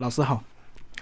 老师好。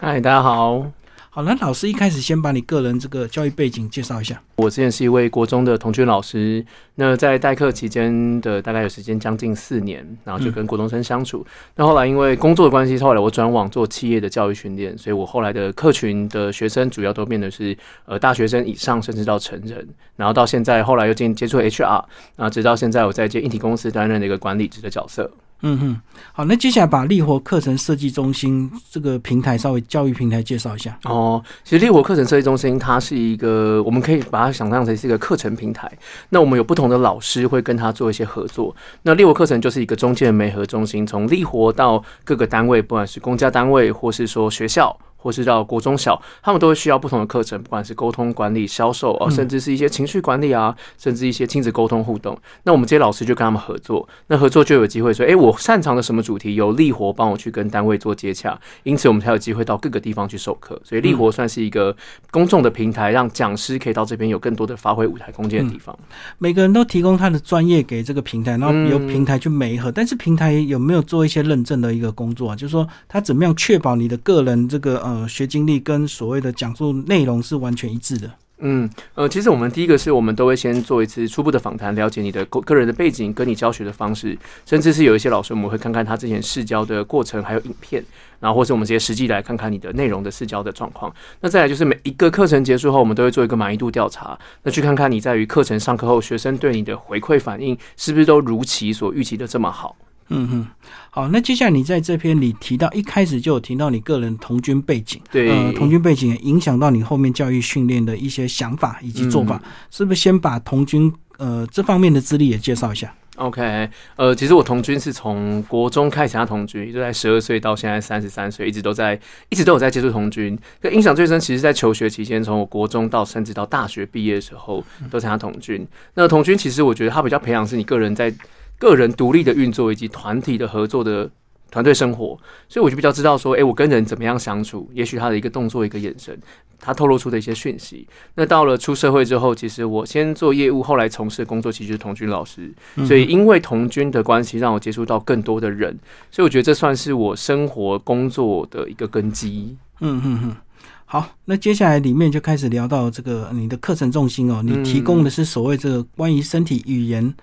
嗨，大家好。好，那老师一开始先把你个人这个教育背景介绍一下。我之前是一位国中的童军老师，那在代课期间的大概有时间将近四年，然后就跟国中生相处。那后来因为工作的关系，后来我转往做企业的教育训练，所以我后来的客群的学生主要都变得是呃大学生以上，甚至到成人。然后到现在，后来又进接触 HR，那直到现在我在接硬体公司担任的一个管理职的角色。嗯哼，好，那接下来把立活课程设计中心这个平台稍微教育平台介绍一下。哦，其实立活课程设计中心它是一个，我们可以把它想象成是一个课程平台。那我们有不同的老师会跟他做一些合作。那立活课程就是一个中介的媒合中心，从立活到各个单位，不管是公家单位或是说学校。或是到国中小，他们都会需要不同的课程，不管是沟通管理、销售哦，甚至是一些情绪管理啊，甚至一些亲子沟通互动。那我们这些老师就跟他们合作，那合作就有机会说，哎，我擅长的什么主题，由力活帮我去跟单位做接洽，因此我们才有机会到各个地方去授课。所以力活算是一个公众的平台，让讲师可以到这边有更多的发挥舞台空间的地方。每个人都提供他的专业给这个平台，然后由平台去媒合。但是平台有没有做一些认证的一个工作啊？就是说，他怎么样确保你的个人这个呃学经历？跟所谓的讲述内容是完全一致的。嗯，呃，其实我们第一个是我们都会先做一次初步的访谈，了解你的个个人的背景，跟你教学的方式，甚至是有一些老师我们会看看他之前试教的过程，还有影片，然后或者我们直接实际来看看你的内容的试教的状况。那再来就是每一个课程结束后，我们都会做一个满意度调查，那去看看你在于课程上课后，学生对你的回馈反应是不是都如其所预期的这么好。嗯哼，好，那接下来你在这篇里提到一开始就有提到你个人童军背景，对，呃，童军背景影响到你后面教育训练的一些想法以及做法，是不是先把童军呃这方面的资历也介绍一下？OK，呃，其实我童军是从国中开始参加童军，就在十二岁到现在三十三岁，一直都在一直都有在接触童军。那印象最深，其实在求学期间，从我国中到甚至到大学毕业的时候都参加童军。那童军其实我觉得它比较培养是你个人在。个人独立的运作以及团体的合作的团队生活，所以我就比较知道说，哎，我跟人怎么样相处？也许他的一个动作、一个眼神，他透露出的一些讯息。那到了出社会之后，其实我先做业务，后来从事的工作其实是童军老师，所以因为童军的关系，让我接触到更多的人，所以我觉得这算是我生活工作的一个根基。嗯嗯嗯，好，那接下来里面就开始聊到这个你的课程重心哦，你提供的是所谓这个关于身体语言。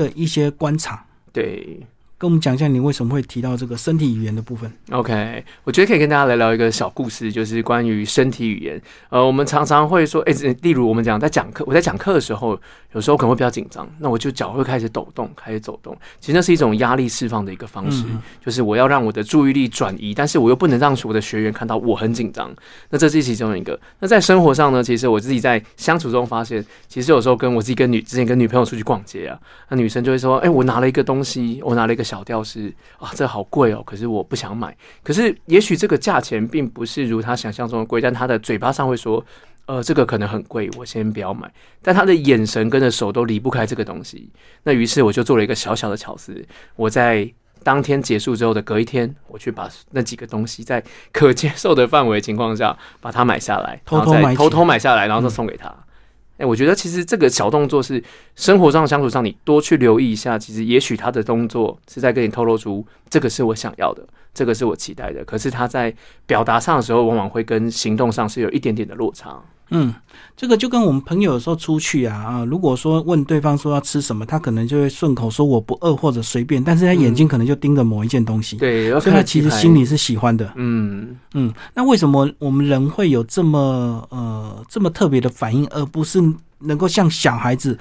的一些观察，对。跟我们讲一下，你为什么会提到这个身体语言的部分？OK，我觉得可以跟大家来聊一个小故事，就是关于身体语言。呃，我们常常会说，哎，例如我们讲在讲课，我在讲课的时候，有时候可能会比较紧张，那我就脚会开始抖动，开始走动。其实那是一种压力释放的一个方式，就是我要让我的注意力转移，但是我又不能让我的学员看到我很紧张。那这是其中一个。那在生活上呢，其实我自己在相处中发现，其实有时候跟我自己跟女之前跟女朋友出去逛街啊，那女生就会说，哎，我拿了一个东西，我拿了一个小调是。啊，这好贵哦！可是我不想买。可是也许这个价钱并不是如他想象中的贵，但他的嘴巴上会说：“呃，这个可能很贵，我先不要买。”但他的眼神跟着手都离不开这个东西。那于是我就做了一个小小的巧思，我在当天结束之后的隔一天，我去把那几个东西在可接受的范围情况下把它买下来，偷偷买，偷偷买下来，然后再送给他。哎，我觉得其实这个小动作是生活上相处上，你多去留意一下，其实也许他的动作是在跟你透露出这个是我想要的，这个是我期待的。可是他在表达上的时候，往往会跟行动上是有一点点的落差。嗯，这个就跟我们朋友有时候出去啊啊，如果说问对方说要吃什么，他可能就会顺口说我不饿或者随便，但是他眼睛可能就盯着某一件东西，对，所以他其实心里是喜欢的。嗯嗯，那为什么我们人会有这么呃这么特别的反应，而不是能够像小孩子？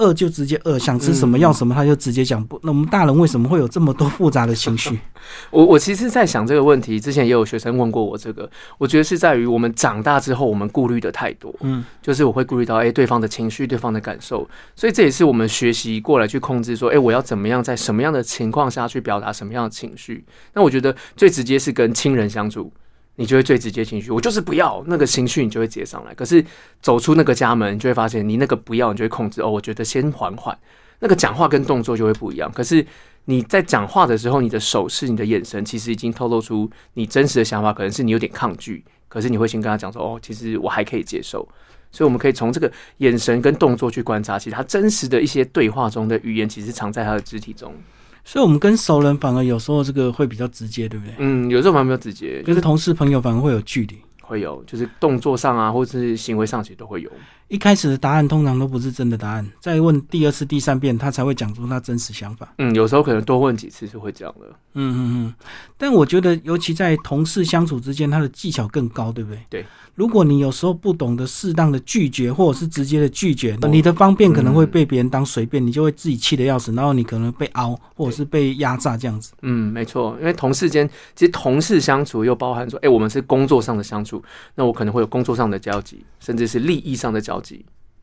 饿就直接饿，想吃什么要什么，他就直接讲不。那我们大人为什么会有这么多复杂的情绪？我我其实，在想这个问题之前，也有学生问过我这个。我觉得是在于我们长大之后，我们顾虑的太多。嗯，就是我会顾虑到，哎，对方的情绪，对方的感受。所以这也是我们学习过来去控制，说，哎，我要怎么样，在什么样的情况下去表达什么样的情绪？那我觉得最直接是跟亲人相处。你就会最直接情绪，我就是不要那个情绪，你就会直接上来。可是走出那个家门，你就会发现，你那个不要，你就会控制。哦，我觉得先缓缓，那个讲话跟动作就会不一样。可是你在讲话的时候，你的手势、你的眼神，其实已经透露出你真实的想法，可能是你有点抗拒。可是你会先跟他讲说，哦，其实我还可以接受。所以我们可以从这个眼神跟动作去观察，其实他真实的一些对话中的语言，其实藏在他的肢体中。所以，我们跟熟人反而有时候这个会比较直接，对不对？嗯，有时候反而比较直接，就是同事朋友反而会有距离。会有，就是动作上啊，或者是行为上，其实都会有。一开始的答案通常都不是真的答案，再问第二次、第三遍，他才会讲出他真实想法。嗯，有时候可能多问几次是会这样的。嗯嗯嗯。但我觉得，尤其在同事相处之间，他的技巧更高，对不对？对。如果你有时候不懂得适当的拒绝，或者是直接的拒绝，你的方便可能会被别人当随便，你就会自己气得要死，然后你可能被凹，或者是被压榨这样子。嗯，没错，因为同事间其实同事相处又包含说，哎，我们是工作上的相处，那我可能会有工作上的交集，甚至是利益上的交集。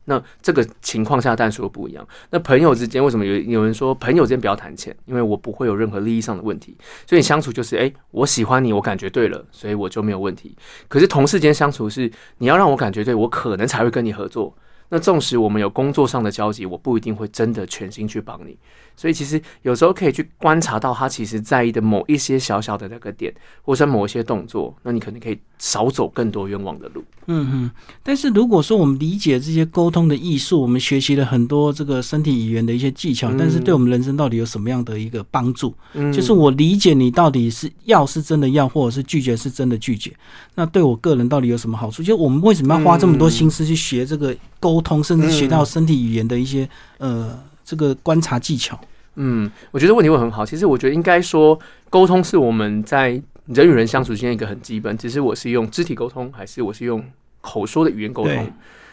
那这个情况下，但说不一样。那朋友之间为什么有有人说朋友之间不要谈钱？因为我不会有任何利益上的问题，所以相处就是，哎，我喜欢你，我感觉对了，所以我就没有问题。可是同事间相处是，你要让我感觉对，我可能才会跟你合作。那纵使我们有工作上的交集，我不一定会真的全心去帮你。所以其实有时候可以去观察到他其实在意的某一些小小的那个点，或者某一些动作，那你可能可以少走更多冤枉的路。嗯嗯。但是如果说我们理解这些沟通的艺术，我们学习了很多这个身体语言的一些技巧，但是对我们人生到底有什么样的一个帮助？嗯，就是我理解你到底是要是真的要，或者是拒绝是真的拒绝，那对我个人到底有什么好处？就我们为什么要花这么多心思去学这个沟通，甚至学到身体语言的一些呃。这个观察技巧，嗯，我觉得问题会很好。其实我觉得应该说，沟通是我们在人与人相处之间一个很基本。只是我是用肢体沟通，还是我是用口说的语言沟通？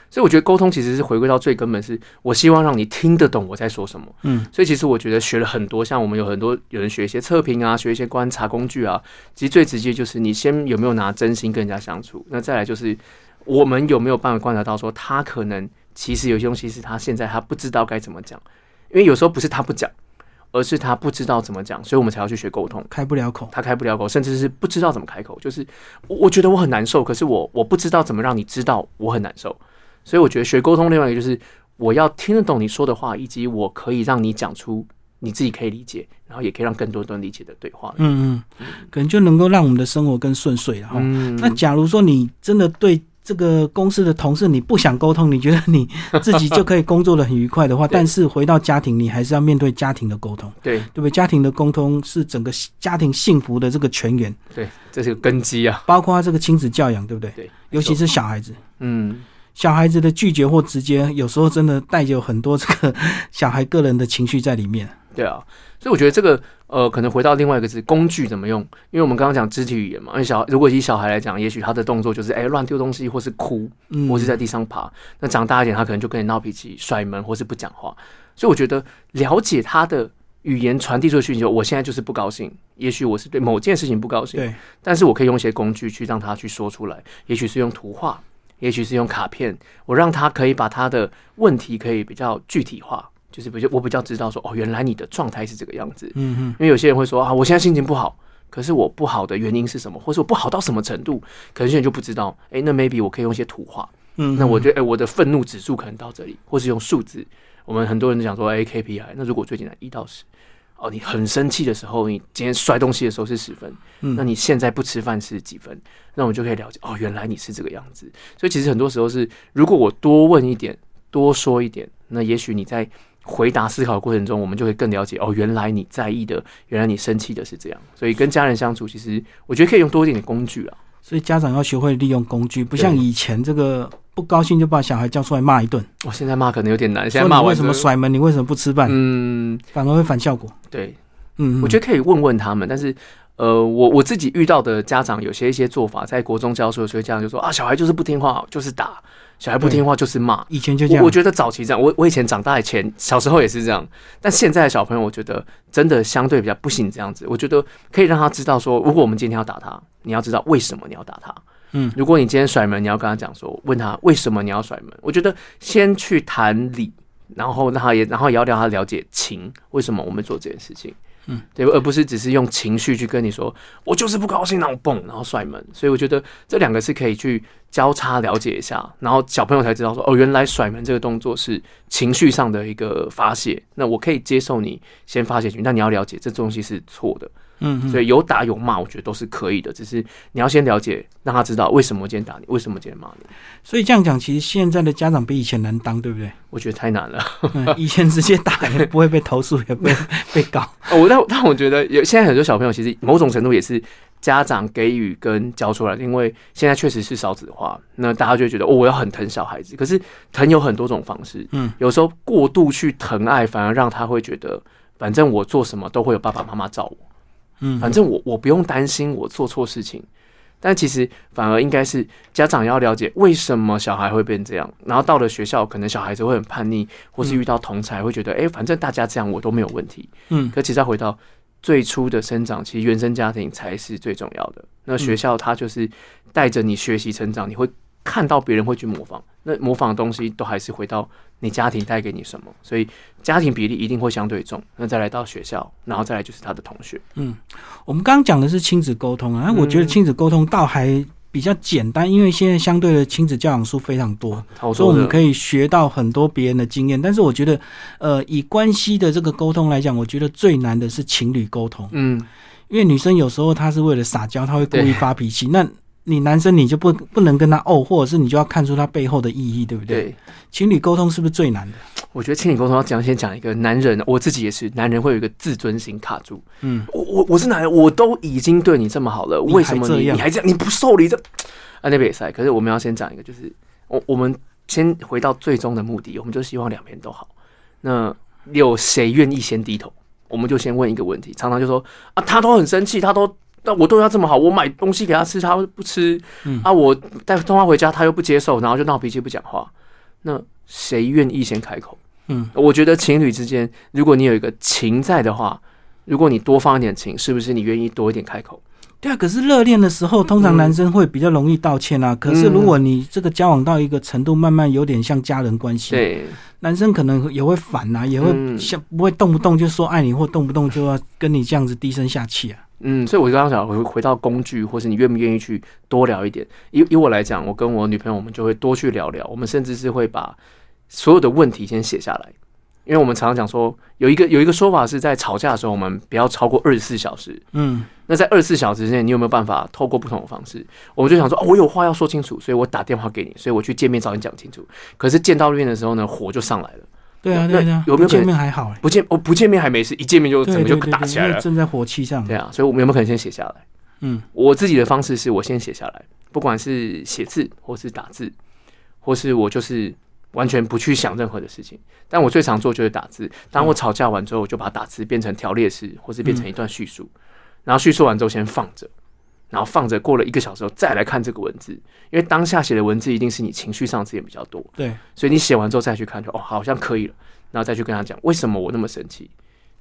所以我觉得沟通其实是回归到最根本，是我希望让你听得懂我在说什么。嗯，所以其实我觉得学了很多，像我们有很多有人学一些测评啊，学一些观察工具啊。其实最直接就是你先有没有拿真心跟人家相处，那再来就是我们有没有办法观察到说他可能其实有些东西是他现在他不知道该怎么讲。因为有时候不是他不讲，而是他不知道怎么讲，所以我们才要去学沟通。开不了口，他开不了口，甚至是不知道怎么开口。就是我觉得我很难受，可是我我不知道怎么让你知道我很难受。所以我觉得学沟通另外一个就是我要听得懂你说的话，以及我可以让你讲出你自己可以理解，然后也可以让更多人理解的对话。嗯嗯，可能就能够让我们的生活更顺遂了哈。那假如说你真的对。这个公司的同事，你不想沟通，你觉得你 自己就可以工作的很愉快的话，但是回到家庭，你还是要面对家庭的沟通，对对不对？家庭的沟通是整个家庭幸福的这个泉源，对，这是个根基啊。包括这个亲子教养，对不对？对，尤其是小孩子，嗯，小孩子的拒绝或直接，有时候真的带有很多这个 小孩个人的情绪在里面。对啊，所以我觉得这个。呃，可能回到另外一个字，工具怎么用？因为我们刚刚讲肢体语言嘛，因为小如果以小孩来讲，也许他的动作就是哎乱丢东西，或是哭，或是在地上爬。那长大一点，他可能就跟你闹脾气、甩门，或是不讲话。所以我觉得了解他的语言传递出的讯息，我现在就是不高兴。也许我是对某件事情不高兴，对，但是我可以用一些工具去让他去说出来。也许是用图画，也许是用卡片，我让他可以把他的问题可以比较具体化。就是比较我比较知道说哦，原来你的状态是这个样子。嗯嗯，因为有些人会说啊，我现在心情不好，可是我不好的原因是什么，或是我不好到什么程度，可能有些人就不知道。哎，那 maybe 我可以用一些图画。嗯，那我觉得哎，我的愤怒指数可能到这里，或是用数字。我们很多人都讲说 A K P I。那如果最简单一到十，哦，你很生气的时候，你今天摔东西的时候是十分，嗯那你现在不吃饭是几分？那我们就可以了解哦，原来你是这个样子。所以其实很多时候是，如果我多问一点，多说一点，那也许你在。回答思考的过程中，我们就会更了解哦，原来你在意的，原来你生气的是这样。所以跟家人相处，其实我觉得可以用多一点的工具啊。所以家长要学会利用工具，不像以前这个不高兴就把小孩叫出来骂一顿。我现在骂可能有点难。现在骂为什么甩门？你为什么不吃饭？嗯，反而会反效果。对，嗯，我觉得可以问问他们，但是。呃，我我自己遇到的家长有些一些做法，在国中教书的时候，家长就说啊，小孩就是不听话，就是打；小孩不听话就是骂。以前就这样。我觉得早期这样，我我以前长大以前小时候也是这样，但现在的小朋友，我觉得真的相对比较不行这样子。我觉得可以让他知道说，如果我们今天要打他，你要知道为什么你要打他。嗯，如果你今天甩门，你要跟他讲说，问他为什么你要甩门。我觉得先去谈理，然后让他也，然后也要让他了解情，为什么我们做这件事情。嗯，对，而不是只是用情绪去跟你说，我就是不高兴，然后蹦，然后甩门。所以我觉得这两个是可以去交叉了解一下，然后小朋友才知道说，哦，原来甩门这个动作是情绪上的一个发泄。那我可以接受你先发泄情绪，但你要了解这东西是错的。嗯，所以有打有骂，我觉得都是可以的。只是你要先了解，让他知道为什么今天打你，为什么今天骂你。所以这样讲，其实现在的家长比以前难当，对不对？我觉得太难了。嗯以前直接打也不会被投诉，也不会被告。哦我但但我觉得有现在很多小朋友其实某种程度也是家长给予跟教出来的，因为现在确实是少子化，那大家就会觉得哦，我要很疼小孩子。可是疼有很多种方式，嗯，有时候过度去疼爱，反而让他会觉得，反正我做什么都会有爸爸妈妈照我。嗯，反正我我不用担心我做错事情，但其实反而应该是家长要了解为什么小孩会变这样，然后到了学校，可能小孩子会很叛逆，或是遇到同才会觉得，哎、反正大家这样我都没有问题。嗯可其实再回到最初的生长，其实原生家庭才是最重要的。那学校它就是带着你学习成长，你会看到别人会去模仿，那模仿的东西都还是回到你家庭带给你什么，所以家庭比例一定会相对重。那再来到学校，然后再来就是他的同学。嗯我们刚刚讲的是亲子沟通啊，我觉得亲子沟通倒还比较简单，因为现在相对的亲子教养书非常多，好所以我们可以学到很多别人的经验。但是我觉得，呃，以关系的这个沟通来讲，我觉得最难的是情侣沟通，嗯，因为女生有时候她是为了撒娇，她会故意发脾气，那。你男生你就不不能跟他哦，或者是你就要看出他背后的意义，对不对？对。情侣沟通是不是最难的？我觉得情侣沟通要讲，先讲一个男人，我自己也是，男人会有一个自尊心卡住。嗯，我我我是男人，我都已经对你这么好了，为什么你你还这样？你不受理这啊那边也塞。可是我们要先讲一个，就是我我们先回到最终的目的，我们就希望两边都好。那有谁愿意先低头？我们就先问一个问题，常常就说啊，他都很生气，他都。那我对他这么好，我买东西给他吃，他不吃，嗯啊，我带送他回家，他又不接受，然后就闹脾气不讲话。那谁愿意先开口？嗯，我觉得情侣之间，如果你有一个情在的话，如果你多放一点情，是不是你愿意多一点开口？对啊，可是热恋的时候，通常嗯男生会比较容易道歉啊。可是如果你这个交往到一个程度，慢慢有点像家人关系，对，男生可能也会烦呐、也会嗯像不会动不动就说爱你，或动不动就要跟你这样子低声下气啊。嗯，所以我刚刚讲回回到工具，或是你愿不愿意去多聊一点。以以我来讲，我跟我女朋友，我们就会多去聊聊，我们甚至是会把所有的问题先写下来。因为我们常常讲说，有一个有一个说法是在吵架的时候，我们不要超过二十四小时。嗯那在二十四小时之内，你有没有办法透过不同的方式？我们就想说，哦，我有话要说清楚，所以我打电话给你，所以我去见面找你讲清楚。可是见到面的时候呢，火就上来了。对啊，那对啊有没有见面还好哎、不见哦不见面还没事，一见面就整个就打起来了。正在火气上。对啊，所以我们有没有可能先写下来？嗯我自己的方式是我先写下来，不管是写字或是打字，或是我就是完全不去想任何的事情。但我最常做就是打字。当我吵架完之后，我就把打字变成条列式，或是变成一段叙述，然后叙述完之后先放着。然后放着，过了一个小时后再来看这个文字，因为当下写的文字一定是你情绪上的字眼比较多，对，所以你写完之后再去看，就哦好像可以了，然后再去跟他讲为什么我那么生气，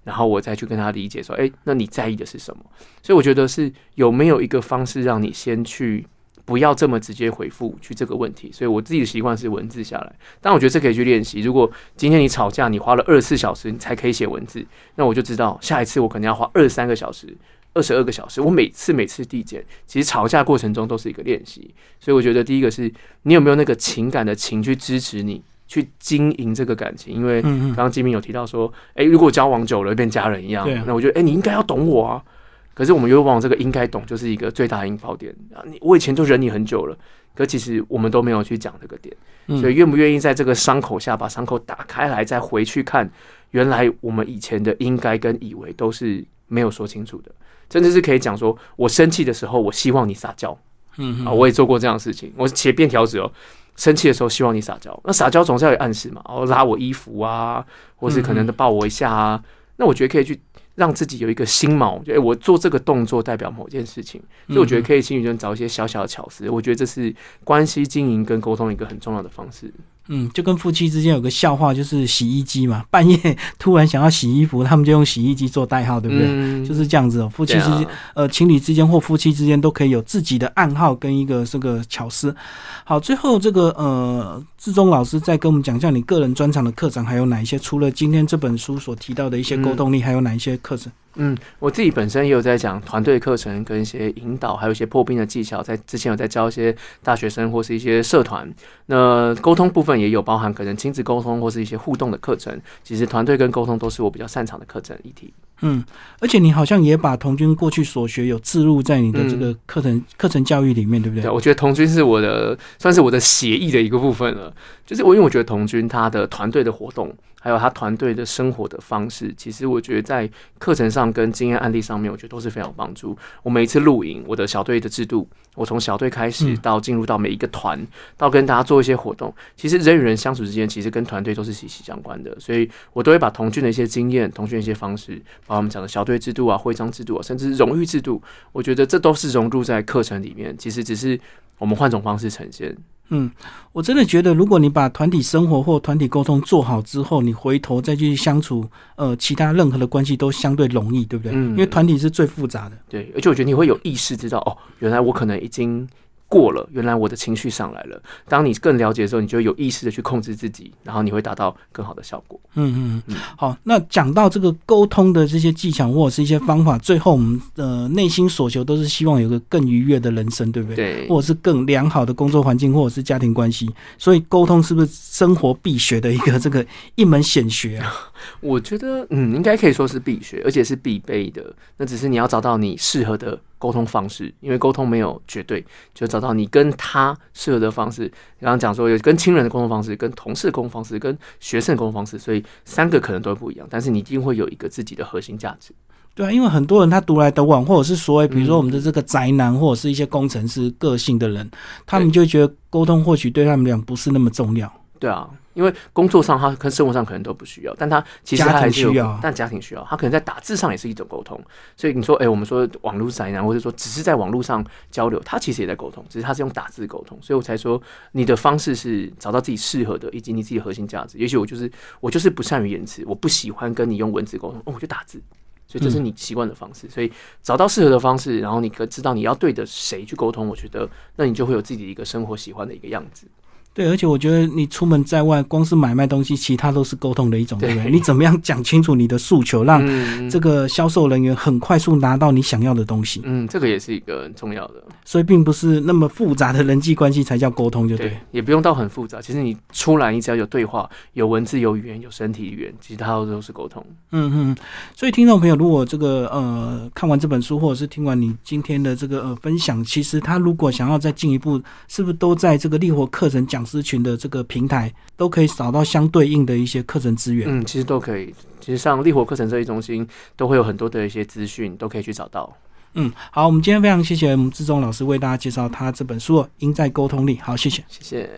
然后我再去跟他理解说，哎，那你在意的是什么？所以我觉得是有没有一个方式让你先去不要这么直接回复去这个问题。所以我自己的习惯是文字下来，但我觉得这可以去练习。如果今天你吵架，你花了二十四小时你才可以写文字，那我就知道下一次我可能要花二十三个小时。二十二个小时，我每次每次递减，其实吵架过程中都是一个练习，所以我觉得第一个是你有没有那个情感的情去支持你去经营这个感情，因为刚刚金明有提到说，哎、如果交往久了变家人一样那我觉得，哎、你应该要懂我啊。可是我们又往往这个应该懂，就是一个最大的引爆点。啊！你我以前就忍你很久了，可其实我们都没有去讲这个点，嗯。所以愿不愿意在这个伤口下把伤口打开来，再回去看，原来我们以前的应该跟以为都是没有说清楚的，甚至是可以讲说，我生气的时候，我希望你撒娇，嗯啊，我也做过这样的事情。我写便条纸哦，生气的时候希望你撒娇，那撒娇总是要有暗示嘛，哦，拉我衣服啊，或是可能的抱我一下啊。那我觉得可以去让自己有一个心锚，就哎、我做这个动作代表某件事情，所以我觉得可以心理中找一些小小的巧思。我觉得这是关系经营跟沟通一个很重要的方式。嗯，就跟夫妻之间有个笑话，就是洗衣机嘛，半夜突然想要洗衣服，他们就用洗衣机做代号，对不对？嗯就是这样子哦，夫妻之间、啊，呃，情侣之间或夫妻之间都可以有自己的暗号跟一个这个巧思。好，最后这个呃，志忠老师再跟我们讲一下你个人专长的课程还有哪一些？除了今天这本书所提到的一些沟通力，还有哪一些课程？嗯，我自己本身也有在讲团队课程跟一些引导，还有一些破冰的技巧，在之前有在教一些大学生或是一些社团。那沟通部分也有包含可能亲子沟通或是一些互动的课程。其实团队跟沟通都是我比较擅长的课程议题。嗯，而且你好像也把童军过去所学有置入在你的这个课程课程教育里面，对不对？对，我觉得童军是我的算是我的协议的一个部分了。就是我因为我觉得童军他的团队的活动。还有他团队的生活的方式，其实我觉得在课程上跟经验案例上面，我觉得都是非常有帮助。我每一次露营，我的小队的制度，我从小队开始到进入到每一个团，到跟大家做一些活动，其实人与人相处之间，其实跟团队都是息息相关的。所以我都会把童军的一些经验、童军的一些方式，把我们讲的小队制度啊、徽章制度啊，甚至荣誉制度，我觉得这都是融入在课程里面。其实只是我们换种方式呈现。嗯，我真的觉得，如果你把团体生活或团体沟通做好之后，你回头再去相处，呃，其他任何的关系都相对容易，对不对？嗯，因为团体是最复杂的。对，而且我觉得你会有意识知道，哦，原来我可能已经。过了，原来我的情绪上来了。当你更了解的时候，你就有意识的去控制自己，然后你会达到更好的效果。嗯嗯嗯。好，那讲到这个沟通的这些技巧或者是一些方法，最后我们呃内心所求都是希望有个更愉悦的人生，对不对？对。或者是更良好的工作环境，或者是家庭关系。所以沟通是不是生活必学的一个这个一门显学啊？我觉得嗯，应该可以说是必学，而且是必备的。那只是你要找到你适合的。沟通方式，因为沟通没有绝对，就找到你跟他适合的方式。刚刚讲说有跟亲人的沟通方式，跟同事的沟通方式，跟学生的沟通方式，所以三个可能都不一样，但是你一定会有一个自己的核心价值。对啊，因为很多人他读来读往，或者是所谓比如说我们的这个宅男，或者是一些工程师个性的人，他们就觉得沟通或许对他们讲不是那么重要。对啊。因为工作上他跟生活上可能都不需要，但他其实他还是有，但家庭需要，他可能在打字上也是一种沟通。所以你说，哎，我们说网络宅男，或者说只是在网络上交流，他其实也在沟通，只是他是用打字沟通。所以我才说，你的方式是找到自己适合的，以及你自己核心价值。也许我就是我就是不善于言辞，我不喜欢跟你用文字沟通，哦，我就打字。所以这是你习惯的方式。所以找到适合的方式，然后你可知道你要对着谁去沟通，我觉得那你就会有自己一个生活喜欢的一个样子。对，而且我觉得你出门在外，光是买卖东西，其他都是沟通的一种，对不对？你怎么样讲清楚你的诉求，让这个销售人员很快速拿到你想要的东西？嗯，这个也是一个很重要的。所以并不是那么复杂的人际关系才叫沟通，就对。也不用到很复杂，其实你出来，你只要有对话、有文字、有语言、有身体语言，其他都是沟通。嗯嗯。所以听众朋友，如果这个呃看完这本书，或者是听完你今天的这个呃分享，其实他如果想要再进一步，是不是都在这个力活课程讲师群的这个平台都可以找到相对应的一些课程资源。嗯，其实都可以。其实上力活课程设计中心都会有很多的一些资讯，都可以去找到。嗯，好，我们今天非常谢谢我们志忠老师为大家介绍他这本书《赢在沟通力》。好，谢谢，谢谢。